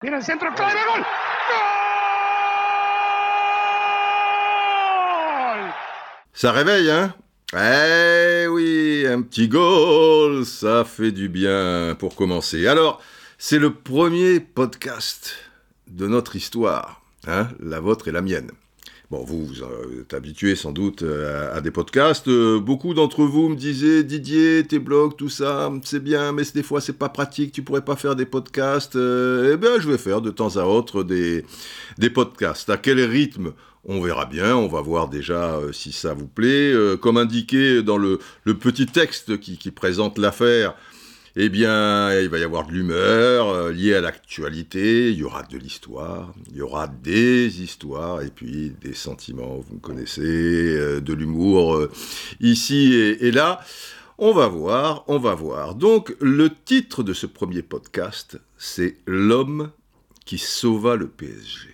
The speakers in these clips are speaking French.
¡Gol! Ça réveille, hein? Eh oui, un petit goal, ça fait du bien pour commencer. Alors, c'est le premier podcast de notre histoire, hein, la vôtre et la mienne. Bon, vous, vous êtes habitué sans doute euh, à, des podcasts. Euh, beaucoup d'entre vous me disaient Didier, tes blogs, tout ça, c'est bien, mais des fois c'est pas pratique, tu pourrais pas faire des podcasts. Euh, eh bien, je vais faire de temps à autre des, podcasts. À quel rythme? On verra bien, on va voir déjà si ça vous plaît. Comme indiqué dans le, petit texte qui présente l'affaire, eh bien, il va y avoir de l'humeur euh, liée à l'actualité, il y aura de l'histoire, il y aura des histoires, et puis des sentiments, vous me connaissez, euh, de l'humour euh, ici et, là. On va voir, on va voir. Donc, le titre de ce premier podcast, c'est L'homme qui sauva le PSG.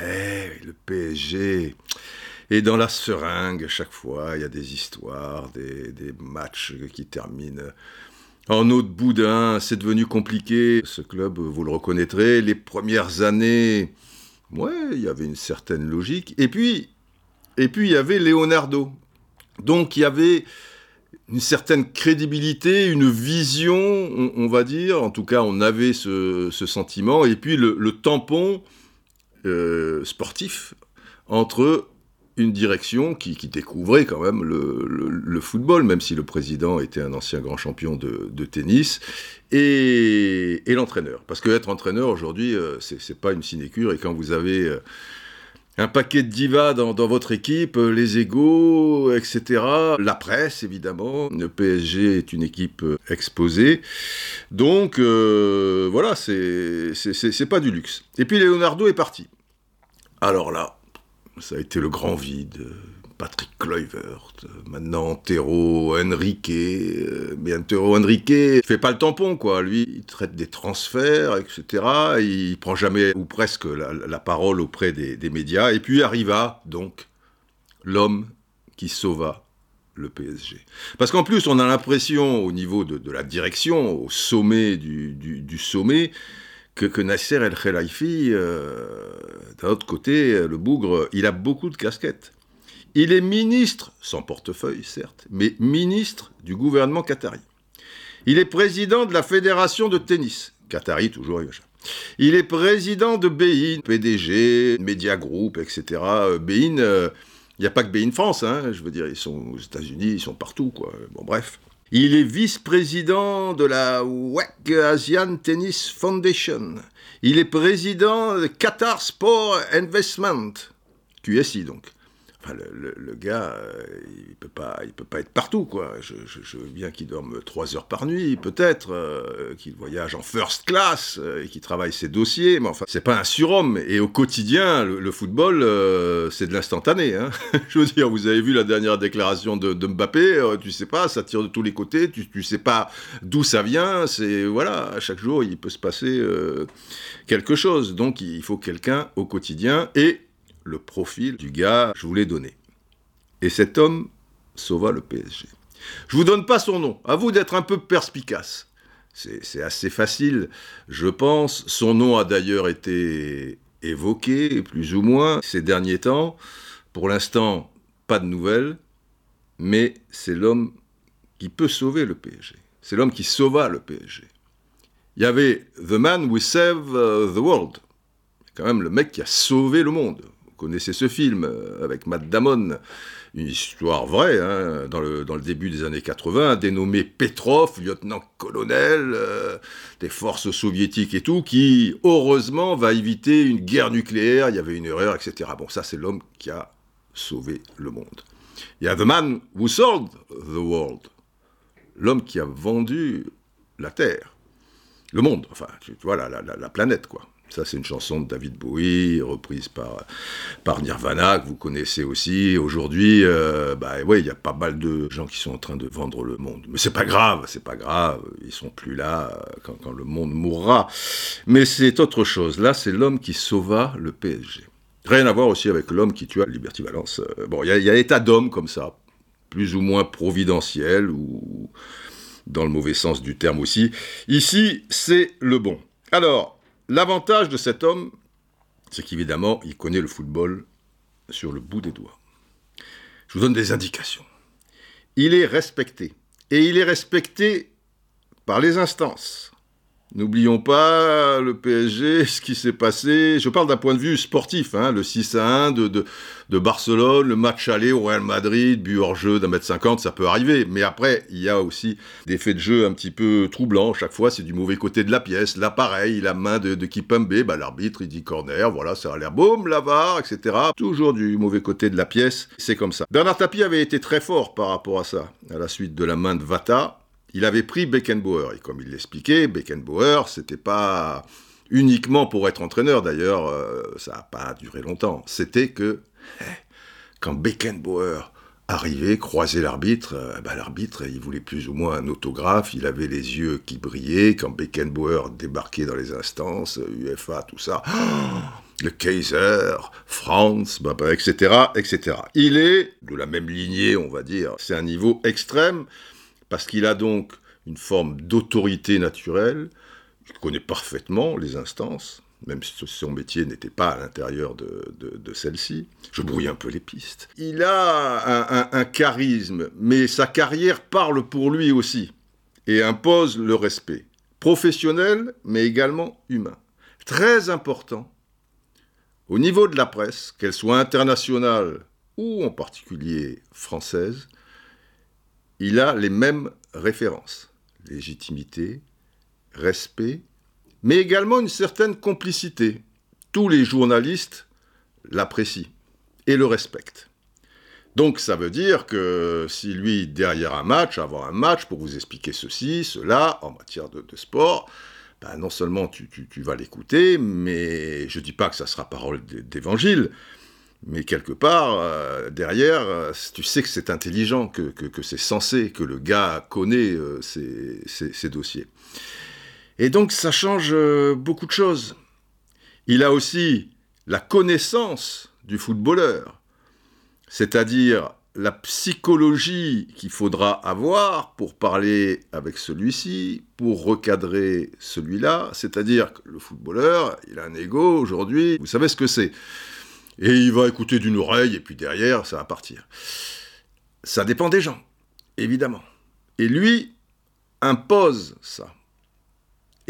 Eh, le PSG. Et dans la seringue, chaque fois, il y a des histoires, des, des matchs qui terminent en eau de boudin. C'est devenu compliqué. Ce club, vous le reconnaîtrez, les premières années, ouais, il y avait une certaine logique. Et puis, et puis il y avait Leonardo. Donc, il y avait une certaine crédibilité, une vision, on, va dire. En tout cas, on avait ce, sentiment. Et puis, le, le tampon euh, sportif entre une direction qui, découvrait quand même le, football, même si le président était un ancien grand champion de, tennis, et, l'entraîneur. Parce que être entraîneur aujourd'hui, euh, c'est pas une sinécure, et quand vous avez euh, un paquet de divas dans, votre équipe, euh, les égaux, etc. La presse, évidemment. Le PSG est une équipe exposée. Donc, voilà, c'est pas du luxe. Et puis, Leonardo est parti. Alors là, ça a été le grand vide. Patrick Kluivert, maintenant Antero Henrique, mais Antero Henrique fait pas le tampon, quoi. Lui, il traite des transferts, etc. Il prend jamais, ou presque, la, parole auprès des, médias. Et puis arriva, donc, l'homme qui sauva le PSG. Parce qu'en plus, on a l'impression, au niveau de, la direction, au sommet du sommet, que, que, Nasser El Khelaifi, euh, d'un autre côté, le bougre, il a beaucoup de casquettes. Il est ministre, sans portefeuille certes, mais ministre du gouvernement qatari. Il est président de la fédération de tennis, qatari toujours, il est président de Bein, PDG, Media Group, etc. Bein, il euh, n'y a pas que Bein France, hein, je veux dire, ils sont aux États-Unis, ils sont partout, quoi. Bon, bref. Il est vice-président de la WEC Asian Tennis Foundation. Il est président de Qatar Sport Investment, QSI donc. Enfin, le, gars, euh, il peut pas, il peut pas être partout, quoi. Je, veux bien qu'il dorme trois heures par nuit, peut-être, euh, qu'il voyage en first class euh, qu'il travaille ses dossiers, mais enfin, c'est pas un surhomme. Et au quotidien, le, football, c'est de l'instantané. Hein je veux dire, vous avez vu la dernière déclaration de, Mbappé, tu sais pas, ça tire de tous les côtés, tu, tu sais pas d'où ça vient. C'est voilà, chaque jour, il peut se passer quelque chose. Donc, il faut quelqu'un au quotidien et le profil du gars, je vous l'ai donné. Et cet homme sauva le PSG. Je vous donne pas son nom, à vous d'être un peu perspicace. C'est assez facile, je pense. Son nom a d'ailleurs été évoqué, plus ou moins, ces derniers temps. Pour l'instant, pas de nouvelles, mais c'est l'homme qui peut sauver le PSG. C'est l'homme qui sauva le PSG. Il y avait The Man Who Saved the World. Quand même le mec qui a sauvé le monde connaissez ce film euh, avec Matt Damon, une histoire vraie, hein, dans, le, dans le début des années 80, dénommé Petrov, lieutenant-colonel euh, des forces soviétiques et tout, qui, heureusement, va éviter une guerre nucléaire, il y avait une erreur, etc. Bon, ça, c'est l'homme qui a sauvé le monde. Il y a The Man Who Sold the World, l'homme qui a vendu la Terre, le monde, enfin, tu vois, la, la, la planète, quoi. Ça, c'est une chanson de David Bowie, reprise par, par Nirvana, que vous connaissez aussi. Aujourd'hui, euh, bah, il y a pas mal de gens qui sont en train de vendre le monde. Mais c'est pas grave, c'est pas grave. Ils sont plus là quand, quand le monde mourra. Mais c'est autre chose. Là, c'est l'homme qui sauva le PSG. Rien à voir aussi avec l'homme qui tua Liberty Valence. Bon, il y a, y a état d'homme comme ça, plus ou moins providentiel ou dans le mauvais sens du terme aussi. Ici, c'est le bon. Alors, L'avantage de cet homme, c'est qu'évidemment, il connaît le football sur le bout des doigts. Je vous donne des indications. Il est respecté. Et il est respecté par les instances. N'oublions pas le PSG, ce qui s'est passé. Je parle d'un point de vue sportif, hein, le 6 à 1 de, de, Barcelone, le match aller au Real Madrid, but hors jeu d'un mètre cinquante, ça peut arriver. Mais après, il y a aussi des faits de jeu un petit peu troublants. Chaque fois, c'est du mauvais côté de la pièce. L'appareil, la main de, de Kipembe, bah, l'arbitre, il dit corner, voilà, ça a l'air boum, la VAR, etc. Toujours du mauvais côté de la pièce. C'est comme ça. Bernard Tapie avait été très fort par rapport à ça, à la suite de la main de Vata il avait pris Beckenbauer. Et comme il l'expliquait, Beckenbauer, c'était pas uniquement pour être entraîneur, d'ailleurs, euh, ça n'a pas duré longtemps. C'était que eh, quand Beckenbauer arrivait, croisait l'arbitre, euh, bah, l'arbitre, il voulait plus ou moins un autographe, il avait les yeux qui brillaient. Quand Beckenbauer débarquait dans les instances, UEFA, tout ça, le Kaiser, France, bah, bah, etc., etc. Il est de la même lignée, on va dire. C'est un niveau extrême parce qu'il a donc une forme d'autorité naturelle, il connaît parfaitement les instances, même si son métier n'était pas à l'intérieur de, celle-ci. Je brouille un peu les pistes. Il a un, un, charisme, mais sa carrière parle pour lui aussi, et impose le respect, professionnel, mais également humain. Très important, au niveau de la presse, qu'elle soit internationale ou en particulier française, il a les mêmes références. Légitimité, respect, mais également une certaine complicité. Tous les journalistes l'apprécient et le respectent. Donc ça veut dire que si lui, derrière un match, avant un match, pour vous expliquer ceci, cela, en matière de, sport, ben non seulement tu, tu vas l'écouter, mais je ne dis pas que ça sera parole d'évangile, mais quelque part, euh, derrière, euh, tu sais que c'est intelligent, que, c'est censé, que le gars connaît euh, dossiers. Et donc ça change beaucoup de choses. Il a aussi la connaissance du footballeur, c'est-à-dire la psychologie qu'il faudra avoir pour parler avec celui-ci, pour recadrer celui-là, c'est-à-dire que le footballeur, il a un ego aujourd'hui, vous savez ce que c'est et il va écouter d'une oreille, et puis derrière, ça va partir. Ça dépend des gens, évidemment. Et lui impose ça.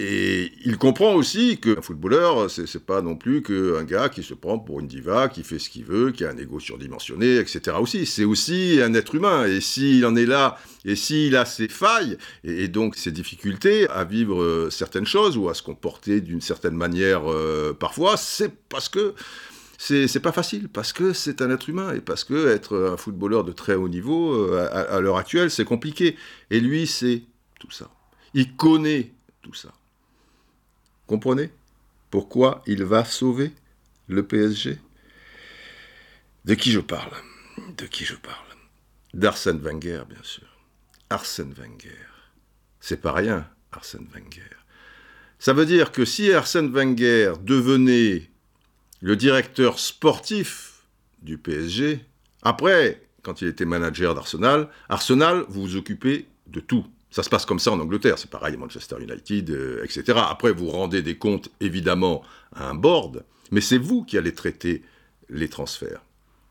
Et il comprend aussi qu'un footballeur, c'est pas non plus qu'un gars qui se prend pour une diva, qui fait ce qu'il veut, qui a un ego surdimensionné, etc. aussi. C'est aussi un être humain. Et s'il en est là, et s'il a ses failles, et, donc ses difficultés à vivre euh, certaines choses, ou à se comporter d'une certaine manière euh, parfois, c'est parce que c'est pas facile parce que c'est un être humain et parce que être un footballeur de très haut niveau euh, à, l'heure actuelle c'est compliqué. Et lui c'est tout ça. Il connaît tout ça. Comprenez pourquoi il va sauver le PSG De qui je parle? De qui je parle? D'Arsène Wenger bien sûr. Arsène Wenger. C'est pas rien Arsène Wenger. Ça veut dire que si Arsène Wenger devenait le directeur sportif du PSG, après, quand il était manager d'Arsenal, Arsenal, vous vous occupez de tout. Ça se passe comme ça en Angleterre, c'est pareil Manchester United, euh, etc. Après, vous rendez des comptes, évidemment, à un board, mais c'est vous qui allez traiter les transferts,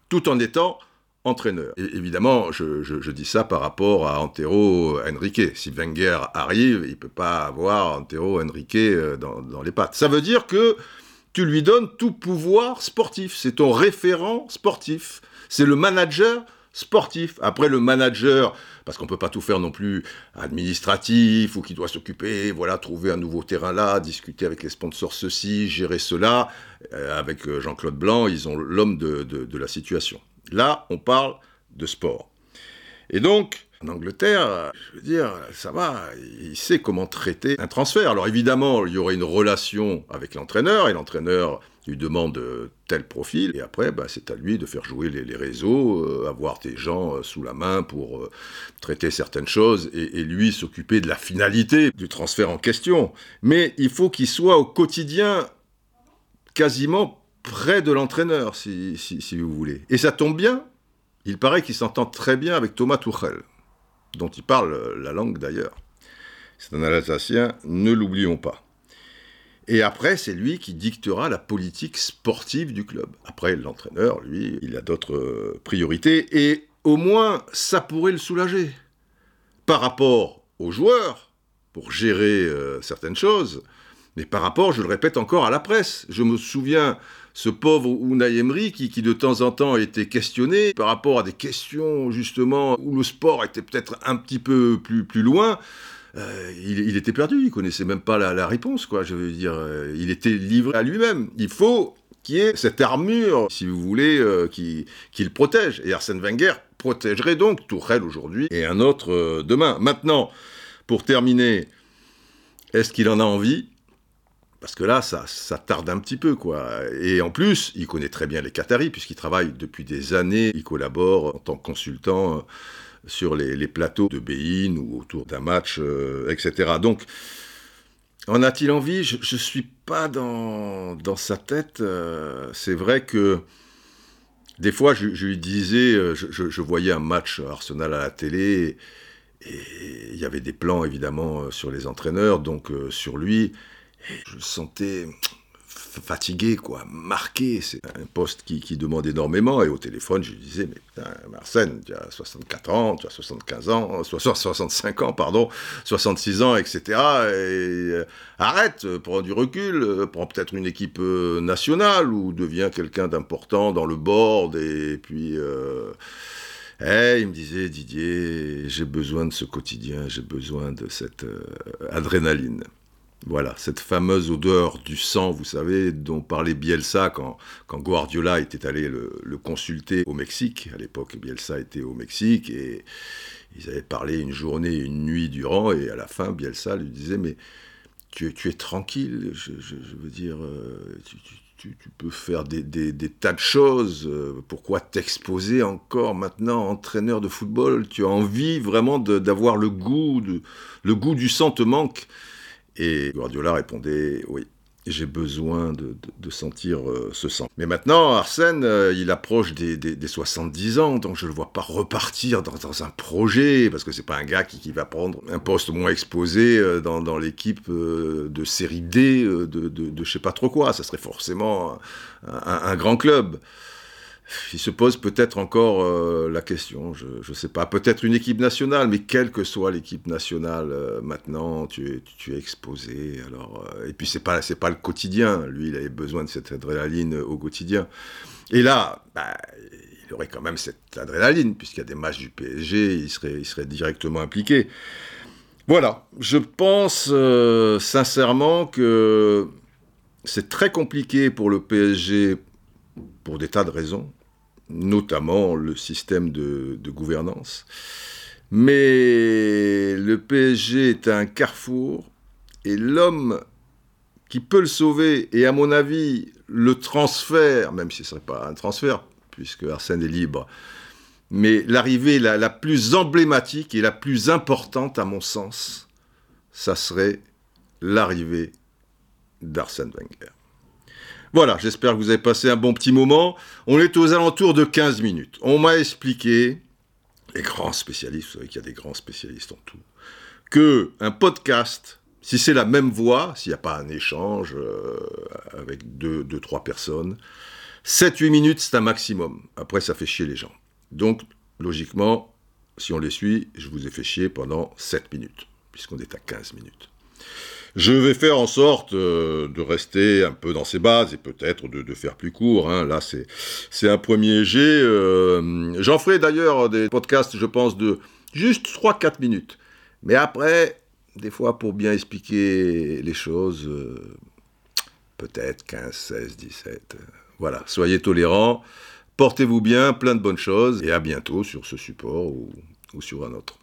tout en étant entraîneur. Évidemment, je, dis ça par rapport à Antero Henrique. Si Wenger arrive, il ne peut pas avoir Antero Henrique euh, dans les pattes. Ça veut dire que tu lui donnes tout pouvoir sportif. C'est ton référent sportif. C'est le manager sportif. Après, le manager, parce qu'on ne peut pas tout faire non plus administratif, ou qui doit s'occuper, voilà, trouver un nouveau terrain là, discuter avec les sponsors ceci, gérer cela. Euh, avec euh, Jean-Claude Blanc, ils ont l'homme de, de la situation. Là, on parle de sport. Et donc, en Angleterre, je veux dire, ça va, il sait comment traiter un transfert. Alors évidemment, il y aurait une relation avec l'entraîneur, et l'entraîneur lui demande tel profil, et après, bah, c'est à lui de faire jouer les, réseaux, euh, avoir des gens euh, sous la main pour euh, traiter certaines choses, et, lui s'occuper de la finalité du transfert en question. Mais il faut qu'il soit au quotidien quasiment près de l'entraîneur, si, si vous voulez. Et ça tombe bien, il paraît qu'il s'entend très bien avec Thomas Tuchel dont il parle la langue d'ailleurs. C'est un Alsacien, ne l'oublions pas. Et après, c'est lui qui dictera la politique sportive du club. Après, l'entraîneur, lui, il a d'autres euh, priorités. Et au moins, ça pourrait le soulager. Par rapport aux joueurs, pour gérer euh, certaines choses, mais par rapport, je le répète encore, à la presse. Je me souviens, ce pauvre Unai Emery qui, de temps en temps était questionné par rapport à des questions justement où le sport était peut-être un petit peu plus, loin. Euh, il, était perdu, il connaissait même pas la, réponse, quoi. Euh, il était livré à lui-même. Il faut qu'il y ait cette armure, si vous voulez, euh, qui, le protège. Et Arsène Wenger protégerait donc Tourelle aujourd'hui et un autre demain. Maintenant, pour terminer, est-ce qu'il en a envie? Parce que là, ça, tarde un petit peu, quoi. Et en plus, il connaît très bien les Qataris, puisqu'il travaille depuis des années, il collabore en tant que consultant sur les, plateaux de Bein ou autour d'un match, euh, etc. Donc, en a-t-il envie? Je ne suis pas dans, sa tête. Euh, c'est vrai que des fois, je, lui disais, euh, je, voyais un match Arsenal à la télé, et il y avait des plans évidemment sur les entraîneurs, donc sur lui, je le sentais fatigué, quoi, marqué. C'est un poste qui, demande énormément. Et au téléphone, je lui disais, mais putain, tu as 64 ans, tu as 75 ans, 65 ans, pardon, 66 ans, etc. Et, euh, arrête, prends du recul, euh, prends peut-être une équipe euh, nationale ou deviens quelqu'un d'important dans le board. Et puis... Eh, il me disait, Didier, j'ai besoin de ce quotidien, j'ai besoin de cette adrénaline. Voilà, cette fameuse odeur du sang, vous savez, dont parlait Bielsa quand, Guardiola était allé le, consulter au Mexique. À l'époque, Bielsa était au Mexique et ils avaient parlé une journée une nuit durant. Et à la fin, Bielsa lui disait Mais tu, es tranquille, je, veux dire, euh, tu, peux faire des, tas de choses. Euh, pourquoi t'exposer encore maintenant, entraîneur de football? Tu as envie vraiment d'avoir le goût, le goût du sang te manque. Et Guardiola répondait oui. J'ai besoin de, sentir euh, ce sang. Mais maintenant, Arsène, euh, il approche des, 70 ans, donc je ne le vois pas repartir dans, un projet, parce que c'est pas un gars qui, va prendre un poste moins exposé euh, dans, l'équipe de série D de, je sais pas trop quoi. Ça serait forcément un grand club il se pose peut-être encore euh, la question, je ne sais pas, peut-être une équipe nationale, mais quelle que soit l'équipe nationale, euh, maintenant tu es, exposé. Alors, euh, et puis c'est pas pas le quotidien. Lui, il avait besoin de cette adrénaline au quotidien. Et là, bah, il aurait quand même cette adrénaline puisqu'il y a des matchs du PSG, il serait, il serait directement impliqué. Voilà, je pense sincèrement que c'est très compliqué pour le PSG pour des tas de raisons notamment le système de, gouvernance. Mais le PSG est un carrefour et l'homme qui peut le sauver, et à mon avis, le transfert, même si ce ne serait pas un transfert, puisque Arsène est libre, mais l'arrivée la, la, plus emblématique et la plus importante, à mon sens, ça serait l'arrivée d'Arsène Wenger. Voilà, j'espère que vous avez passé un bon petit moment. On est aux alentours de 15 minutes. On m'a expliqué, les grands spécialistes, vous savez qu'il y a des grands spécialistes en tout, que un podcast, si c'est la même voix, s'il n'y a pas un échange euh, avec deux, deux, trois personnes, 7-8 minutes, c'est un maximum. Après, ça fait chier les gens. Donc, logiquement, si on les suit, je vous ai fait chier pendant 7 minutes, puisqu'on est à 15 minutes. Je vais faire en sorte euh, de rester un peu dans ces bases et peut-être de, faire plus court. Hein. Là, c'est un premier jet. Euh, j'en ferai d'ailleurs des podcasts, je pense, de juste 3-4 minutes. Mais après, des fois, pour bien expliquer les choses, euh, peut-être 15, 16, 17. Voilà, soyez tolérants, portez-vous bien, plein de bonnes choses, et à bientôt sur ce support ou, sur un autre.